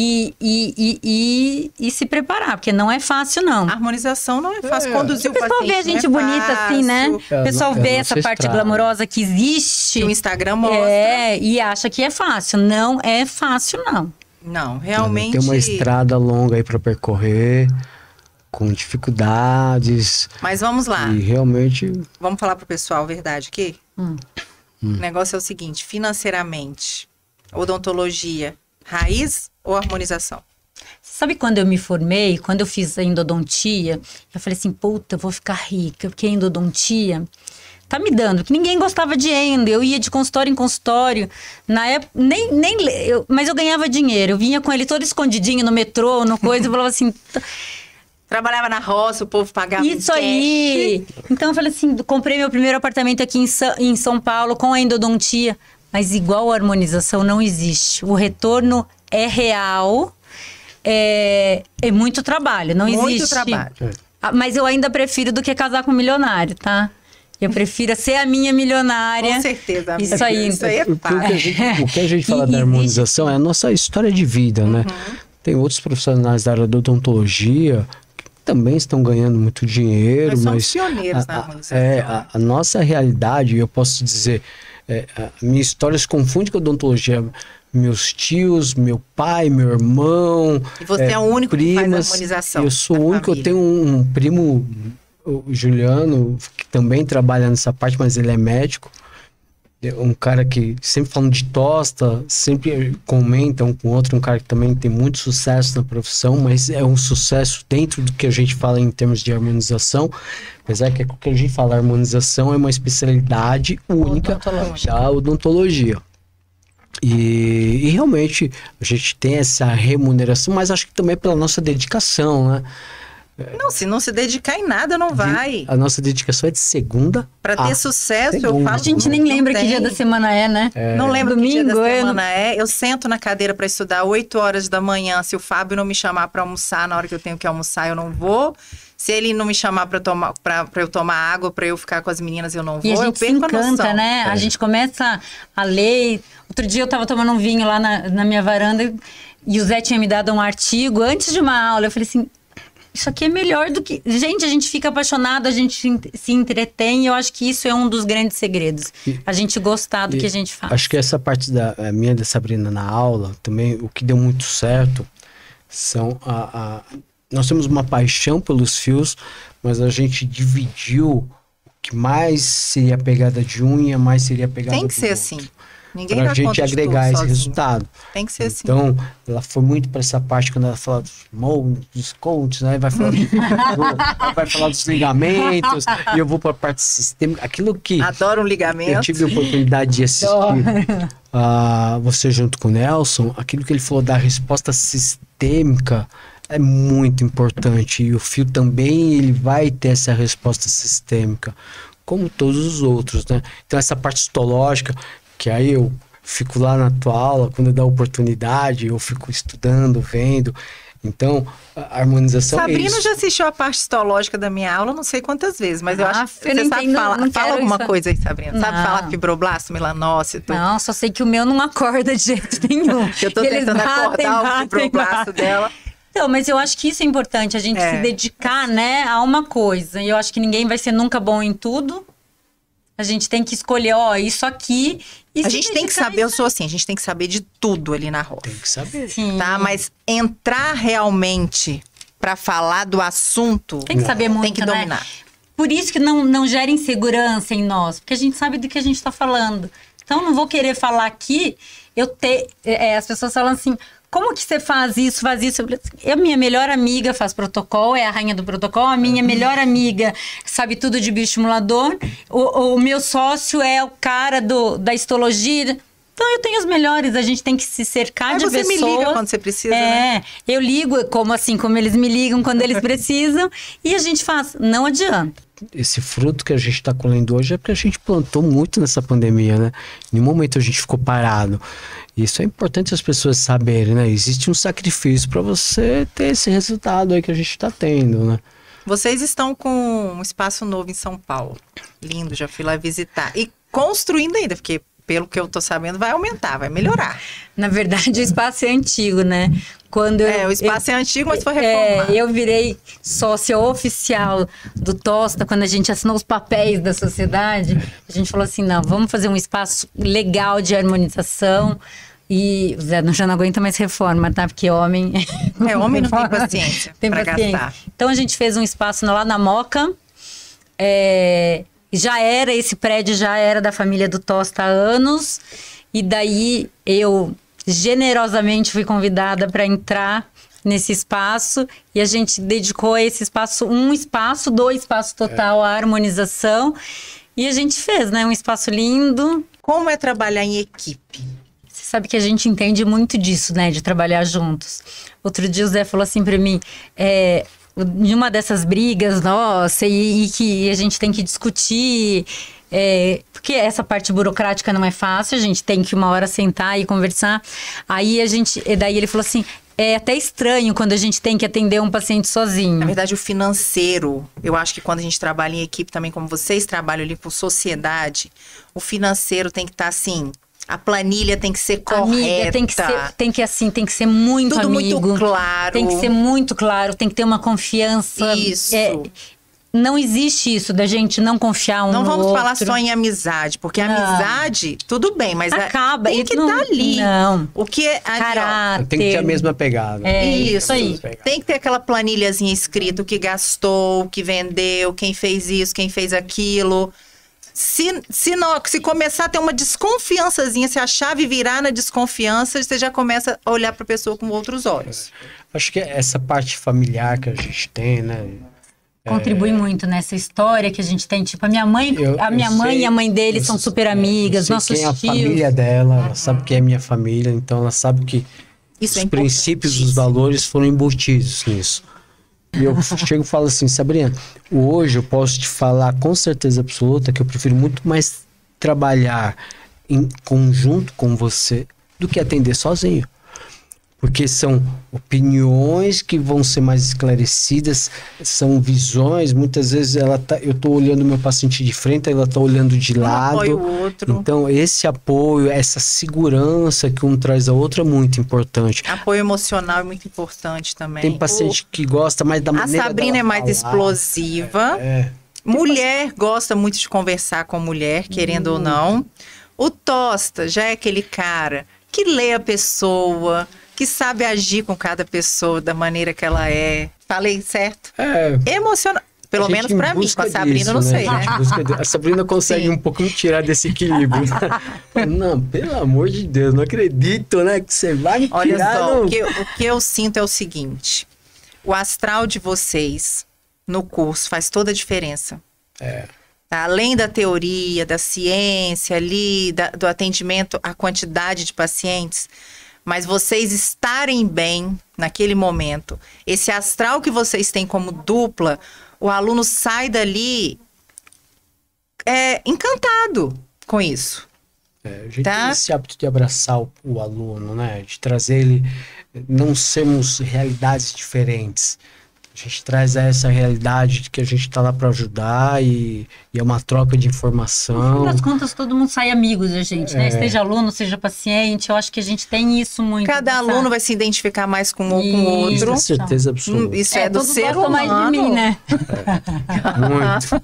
E, e, e, e, e se preparar, porque não é fácil, não. A harmonização não é fácil. É. Conduzir o o pessoal paciente vê a gente é bonita assim, né? É, O pessoal é vê a essa parte glamourosa que existe. Que o Instagram mostra. É, e acha que é fácil. Não é fácil, não. Não, realmente. Tem uma estrada longa aí para percorrer, com dificuldades. Mas vamos lá. E realmente Vamos falar pro pessoal a verdade aqui? Hum. O negócio é o seguinte: financeiramente, odontologia, raiz ou harmonização? Sabe quando eu me formei, quando eu fiz a endodontia, eu falei assim, puta, eu vou ficar rica, porque a endodontia tá me dando, que ninguém gostava de endo, eu ia de consultório em consultório, na época, nem, nem, eu, mas eu ganhava dinheiro, eu vinha com ele todo escondidinho no metrô, no coisa, eu falava assim, "Tá, Trabalhava na roça, o povo pagava. isso aí! Então eu falei assim, comprei meu primeiro apartamento aqui em, Sa- em São Paulo com a endodontia, mas igual a harmonização não existe, o retorno é real, é, é muito trabalho, não Muito existe. trabalho. Ah, Mas eu ainda prefiro do que casar com um milionário, tá? Eu prefiro ser a minha milionária. Com certeza, amiga. Isso aí. Isso aí é O que, a fácil. gente, o que a gente fala da *laughs* harmonização é a nossa história de vida, né? Uhum. Tem outros profissionais da área da odontologia que também estão ganhando muito dinheiro, Nós somos mas pioneiros a, na a- harmonização. é, a, a nossa realidade, eu posso dizer, é, a minha história se confunde com a odontologia. Meus tios, meu pai, meu irmão. E você é o único que faz primas. harmonização Eu sou o único, eu família. tenho um, um primo, o Juliano, que também trabalha nessa parte, mas ele é médico um cara que sempre falando de tosta, sempre comenta um com outro, um cara que também tem muito sucesso na profissão, mas é um sucesso dentro do que a gente fala em termos de harmonização, apesar que o que a gente fala harmonização é uma especialidade única Odontológica. da odontologia. E, e realmente a gente tem essa remuneração, mas acho que também pela nossa dedicação, né? Não, se não se dedicar em nada, não vai. A nossa dedicação é de segunda Para ter sucesso, eu segunda. falo. A gente nem não lembra que tem. dia da semana é, né? Não lembro que dia da Domingo, é, semana é. Eu sento na cadeira para estudar 8 horas da manhã. Se o Fábio não me chamar para almoçar na hora que eu tenho que almoçar, eu não vou. Se ele não me chamar para tomar para eu tomar água, para eu ficar com as meninas, eu não vou. E a eu gente se perco a encanta, né? A gente começa a ler. Outro dia eu tava tomando um vinho lá na, na minha varanda e o Zé tinha me dado um artigo antes de uma aula. Eu falei assim. Isso aqui é melhor do que. Gente, a gente fica apaixonado, a gente se en- se entretém, e eu acho que isso é um dos grandes segredos. A gente gostar do E que a gente faz. Acho que essa parte da a minha da Sabrina na aula, também o que deu muito certo são a, a- nós temos uma paixão pelos fios, mas a gente dividiu o que mais seria a pegada de um e a mais seria a pegada Tem que do ser outro. assim. Ninguém Pra dá gente conta de tudo agregar esse sozinho. resultado. Tem que ser assim. Então, ela foi muito para essa parte quando ela fala dos moldes, dos coaches, né? Vai falar, ela *laughs* vai falar dos ligamentos, e eu vou para a parte sistêmica. Aquilo que Adoro um eu ligamento. tive a oportunidade de assistir ah, você junto com o Nelson, aquilo que ele falou da resposta sistêmica é muito importante. E o fio também ele vai ter essa resposta sistêmica, como todos os outros, né? Então essa parte histológica, que aí eu fico lá na tua aula, quando dá oportunidade, eu fico estudando, vendo. Então, a harmonização é Sabrina isso. já assistiu a parte histológica da minha aula, não sei quantas vezes, mas eu Ah, acho que eu você não sabe entendo, falar. não Fala alguma isso. coisa aí, Sabrina. Sabe Não. falar fibroblasto, melanócito? Não, só sei que o meu não acorda de jeito *laughs* nenhum. Eu tô Eles tentando batem, acordar o batem, fibroblasto batem. dela. Então, mas eu acho que isso é importante, a gente É. se dedicar, né, a uma coisa. E eu acho que ninguém vai ser nunca bom em tudo. A gente tem que escolher, ó, isso aqui. E A gente tem que saber, eu sou assim, a gente tem que saber de tudo ali na roda. Tem que saber. Sim. Tá? Mas entrar realmente pra falar do assunto, Tem que saber muito, tem que né? dominar. por isso que não, não gera insegurança em nós, porque a gente sabe do que a gente está falando. Então, não vou querer falar aqui, eu ter. É, as pessoas falam assim. Como que você faz isso, faz isso? Eu, minha melhor amiga faz protocolo, é a rainha do protocolo. A minha melhor amiga sabe tudo de bioestimulador. O, o meu sócio é o cara do, da histologia. Então eu tenho os melhores, a gente tem que se cercar Mas de você pessoas. me liga quando você precisa, é, né? eu ligo, como assim, como eles me ligam quando eles *laughs* precisam, e a gente faz. Não adianta. Esse fruto que a gente está colhendo hoje é porque a gente plantou muito nessa pandemia, né? Em nenhum momento a gente ficou parado. Isso é importante as pessoas saberem, né? Existe um sacrifício para você ter esse resultado aí que a gente está tendo, né? Vocês estão com um espaço novo em São Paulo. Lindo, já fui lá visitar. E construindo ainda, porque pelo que eu tô sabendo, vai aumentar, vai melhorar. Na verdade, o espaço é antigo, né? Quando É, eu- o espaço é antigo, mas foi É, reformado. eu virei sócia oficial do Tosta quando a gente assinou os papéis da sociedade. A gente falou assim: não, vamos fazer um espaço legal de harmonização. E o Zé não- já não aguenta mais reforma, tá? Porque homem. *laughs* É, homem não tem paciência Tem pra paciência. gastar. Então a gente fez um espaço lá na Moca. É, já era, esse prédio já era da família do Tosta há anos. E daí eu generosamente fui convidada para entrar nesse espaço e a gente dedicou a esse espaço um espaço, do espaço total à harmonização. E a gente fez, né? Um espaço lindo. Como é trabalhar em equipe? Você sabe que a gente entende muito disso, né? De trabalhar juntos. Outro dia o Zé falou assim pra mim, é, em uma dessas brigas, nossa, e, e que a gente tem que discutir. é, porque essa parte burocrática não é fácil, a gente tem que uma hora sentar e conversar. Aí a gente. Daí ele falou assim: é até estranho quando a gente tem que atender um paciente sozinho. Na verdade, o financeiro, eu acho que quando a gente trabalha em equipe também, como vocês trabalham ali por sociedade, o financeiro tem que estar assim, a planilha tem que ser correta. Amiga, tem que ser, tem que assim, tem que ser muito Tudo muito amigo. claro. Tem que ser muito claro, tem que ter uma confiança. Isso. É, não existe isso da gente não confiar um Não no vamos outro. falar só em amizade, porque Não. amizade, tudo bem, mas é- Acaba, tem e que não- estar ali. não. O que é ali, Caráter. Tem que ter a mesma pegada. É, Isso, isso aí. Tem que ter aquela planilhazinha escrita, o que gastou, o que vendeu, quem fez isso, quem fez aquilo. Se, se, não, se começar a ter uma desconfiançazinha, se a chave virar na desconfiança, você já começa a olhar para a pessoa com outros olhos. Acho que essa parte familiar que a gente tem, né? Contribui muito nessa história que a gente tem. Tipo, a minha mãe, Eu- a minha mãe sei- e a mãe dele são super eu amigas, sei nossos quem é a tios. família dela, ela sabe quem é minha família, então ela sabe que Isso os é princípios, os valores foram embutidos nisso. E eu *laughs* chego e falo assim, Sabrina, hoje eu posso te falar com certeza absoluta que eu prefiro muito mais trabalhar em conjunto com você do que atender sozinho. Porque são opiniões que vão ser mais esclarecidas, são visões. Muitas vezes ela tá, eu estou olhando meu paciente de frente, ela está olhando de Um lado. o outro. Então, esse apoio, essa segurança que um traz a outra é muito importante. Apoio emocional é muito importante também. Tem paciente que gosta mais da O- a maneira Sabrina dela é mais falar. explosiva. É. Mulher gosta muito de conversar com mulher, querendo ou não. O Tosta já é aquele cara que lê a pessoa, que sabe agir com cada pessoa da maneira que ela é. Falei certo? É, Emocional. Pelo menos pra mim, com a Sabrina, disso, eu não sei, né? gente busca de- a Sabrina consegue Sim. um pouco me tirar desse equilíbrio. não, pelo amor de Deus, não acredito, né? Que você vai me Olha tirar. só, não. o que, o que eu sinto é o seguinte: o astral de vocês no curso faz toda a diferença. É. Tá? Além da teoria, da ciência ali, da- do atendimento à quantidade de pacientes, mas vocês estarem bem naquele momento, esse astral que vocês têm como dupla, o aluno sai dali é, encantado com isso. É, a gente Tá? tem esse hábito de abraçar o, o aluno, né? De trazer ele. Não sermos realidades diferentes. A gente traz essa realidade de que a gente está lá para ajudar e, e é uma troca de No fim informação. das contas, todo mundo sai amigo da gente, né? É. Seja aluno, seja paciente. Eu acho que a gente tem isso muito. Cada sabe? aluno vai se identificar mais com um ou com o outro. Com certeza absoluta. Isso é, do todos ser humano. mais de mim, né? Muito.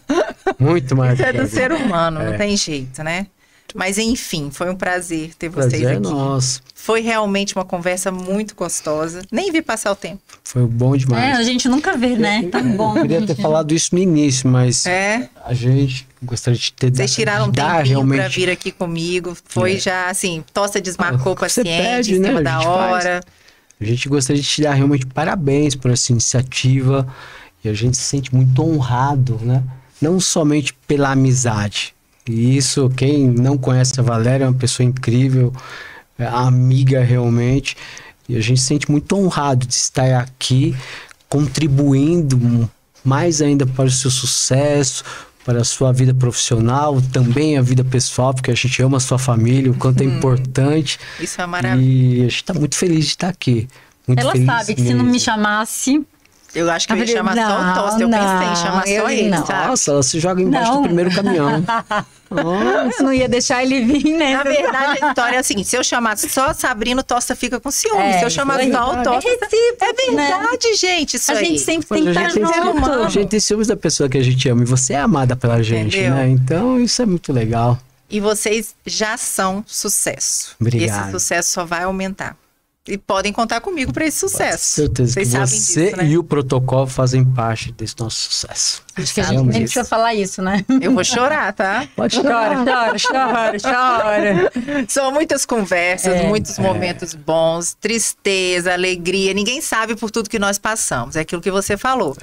Muito mais. Isso é do ser humano, É. não tem jeito, né? Mas enfim, foi um prazer ter vocês Prazer é aqui. nosso. Foi realmente uma conversa muito gostosa. Nem vi passar o tempo. Foi bom É, demais. a gente nunca vê, né? Tá bom. Eu queria ter falado isso no início, mas É, a gente gostaria de ter vocês tiraram um de dar tempinho pra realmente vir aqui comigo. Foi É. já assim, Tosta desmarcou o Ah, você paciente pede, em né? A da gente faz. hora. A gente gostaria de te dar realmente parabéns por essa iniciativa e a gente se sente muito honrado, né? Não somente pela amizade. E isso, quem não conhece a Valéria é uma pessoa incrível, é amiga realmente. E a gente se sente muito honrado de estar aqui contribuindo mais ainda para o seu sucesso, para a sua vida profissional, também a vida pessoal, porque a gente ama a sua família, o quanto é importante. Isso é maravilhoso. E a gente está muito feliz de estar aqui. Muito Ela feliz sabe que se não me mesmo. chamasse, Eu acho que eu Eu chamar só o não, Tosta. Eu pensei em não, chamar eu só ele, não. sabe? Nossa, ela se joga embaixo Não. do primeiro caminhão. *laughs* Nossa. eu não ia deixar ele vir, né? Na verdade, a história é a seguinte: se eu chamar só Sabrina, o Tosta fica com ciúme. É, se eu chamar aí. só o Tosta. É recíproco, É verdade, gente. Isso A aí. gente sempre Mas tem que a, estar junto. a gente tem ciúmes da pessoa que a gente ama e você é amada pela gente, Entendeu? né? Então isso é muito legal. E vocês já são sucesso. Obrigado. Esse sucesso só vai aumentar. E podem contar comigo para esse sucesso. Certeza Vocês que sabem você disso, né? e o protocolo fazem parte desse nosso sucesso. Acho que a gente Realmente. nem precisa falar isso, né? Eu vou chorar, tá? Pode Chora, chora, chora, chora. São muitas conversas, É. muitos momentos bons, tristeza, alegria. Ninguém sabe por tudo que nós passamos. É aquilo que você falou.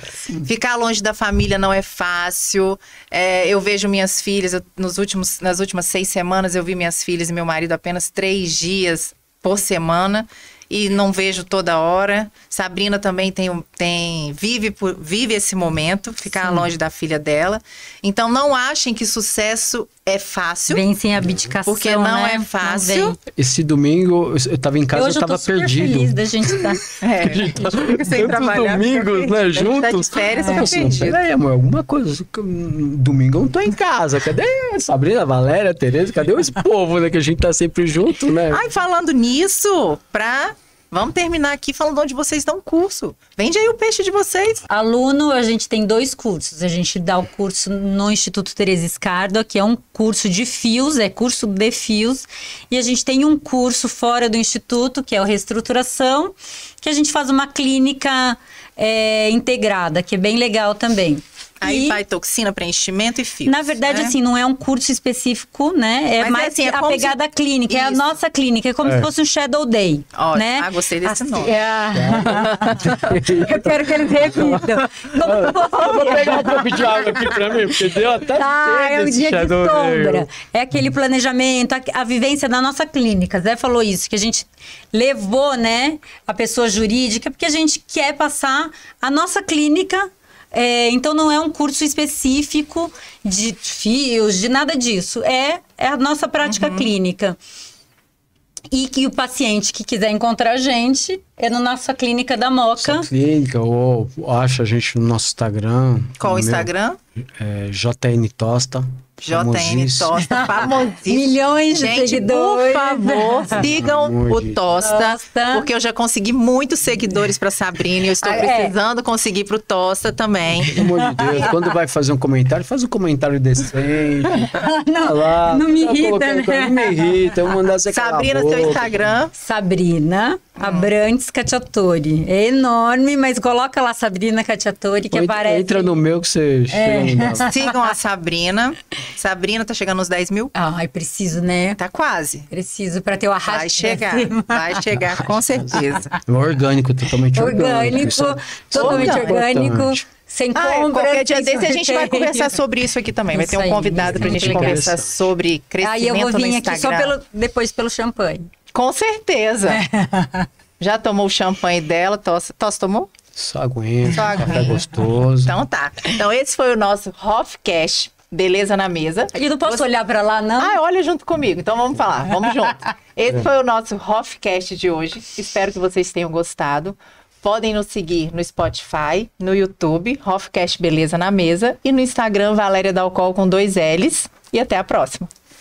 Ficar longe da família não é fácil. É, eu vejo minhas filhas, eu- nos últimos, nas últimas seis semanas, eu vi minhas filhas e meu marido apenas três dias por semana. E não vejo toda hora. Sabrina também tem, um- tem vive, vive esse momento, ficar longe da filha dela. Então não achem que sucesso é fácil. Vem sem abdicação, Porque não né? é Não fácil. vem. Esse domingo eu tava em casa, Hoje eu eu tô tava super perdido. feliz da gente estar. *laughs* É, Tantos sem trabalhar, domingos, né, gente tá de juntos. férias, falei assim, perdido. Peraí, amor, alguma coisa. Domingo eu não tô em casa. Cadê a Sabrina, a Valéria, a Tereza? Cadê esse povo, né? Que a gente tá sempre junto, né? Ai, falando nisso, pra. Vamos terminar aqui falando onde vocês dão curso. Vende aí o peixe de vocês. Aluno, a gente tem dois cursos. A gente dá o curso no Instituto Teresa Escardo, que é um curso de fios, é curso de fios. E a gente tem um curso fora do Instituto, que é o Reestruturação, que a gente faz uma clínica é, integrada, que é bem legal também. Aí E, vai toxina, preenchimento e fios. Na verdade, né? assim, não é um curso específico, né? É Mas é mais assim, é a pegada se- clínica, é a Isso. nossa clínica, é como É. se fosse um Shadow Day, Ótimo. né? Ah, gostei desse Assim, nome. é- *laughs* Eu quero que eles repitam. Como que eu vou pegar um pouco de água aqui pra mim, porque deu até Ah, sede é o dia de sombra. Day. É aquele planejamento, a, a vivência da nossa clínica. Zé falou isso, que a gente levou, né, a pessoa jurídica, porque a gente quer passar a nossa clínica. É, então não é um curso específico de fios, de nada disso. É, é a nossa prática Uhum. clínica. E que o paciente que quiser encontrar a gente é na nossa clínica da Moca. Nossa clínica, ou acha a gente no nosso Instagram. Qual o no meu, Instagram? É, JN Tosta. JN. Tosta, famosíssimo. *laughs* Milhões de Gente, seguidores. por favor, sigam amor o Tosta, Tosta. porque eu já consegui muitos seguidores para Sabrina e eu estou Ah, é. precisando conseguir para o Tosta também. Pelo amor de Deus, quando vai fazer um comentário, faz um comentário decente. *laughs* Não, lá, não me tá irrita, né? Não me irrita, eu vou mandar você Sabrina, seu. Instagram. Sabrina Abrantes Cacciatori. É enorme, mas coloca lá Sabrina Cacciatori que Ou aparece. Entra no meu que você chega no dela. *laughs* Sigam a Sabrina. Sabrina tá chegando nos 10 mil? Ai, preciso, né? Tá quase. Preciso para ter o arrasto. Vai chegar, vai chegar, com certeza. É Orgânico, totalmente orgânico. Orgânico, é- totalmente é orgânico, importante. sem Ah, é, compra. qualquer dia desse a gente vai conversar sobre isso aqui também. Vai ter Isso um aí, convidado pra é gente conversar sobre crescimento Aí eu vou vir aqui só pelo, depois pelo champanhe. Com certeza. *laughs* Já tomou o champanhe dela? Tossa, Tossa tomou? Só aguenta, Só café aguenta. gostoso. Então tá. Então esse foi o nosso Hofcast. Beleza na mesa. E não posso olhar para lá, não? Ah, olha junto comigo. Então vamos falar, vamos junto. *laughs* Esse foi o nosso Hofcast de hoje. Espero que vocês tenham gostado. Podem nos seguir no Spotify, no YouTube, Hofcast Beleza na Mesa e no Instagram Valéria Dalcol com dois L's. E até a próxima.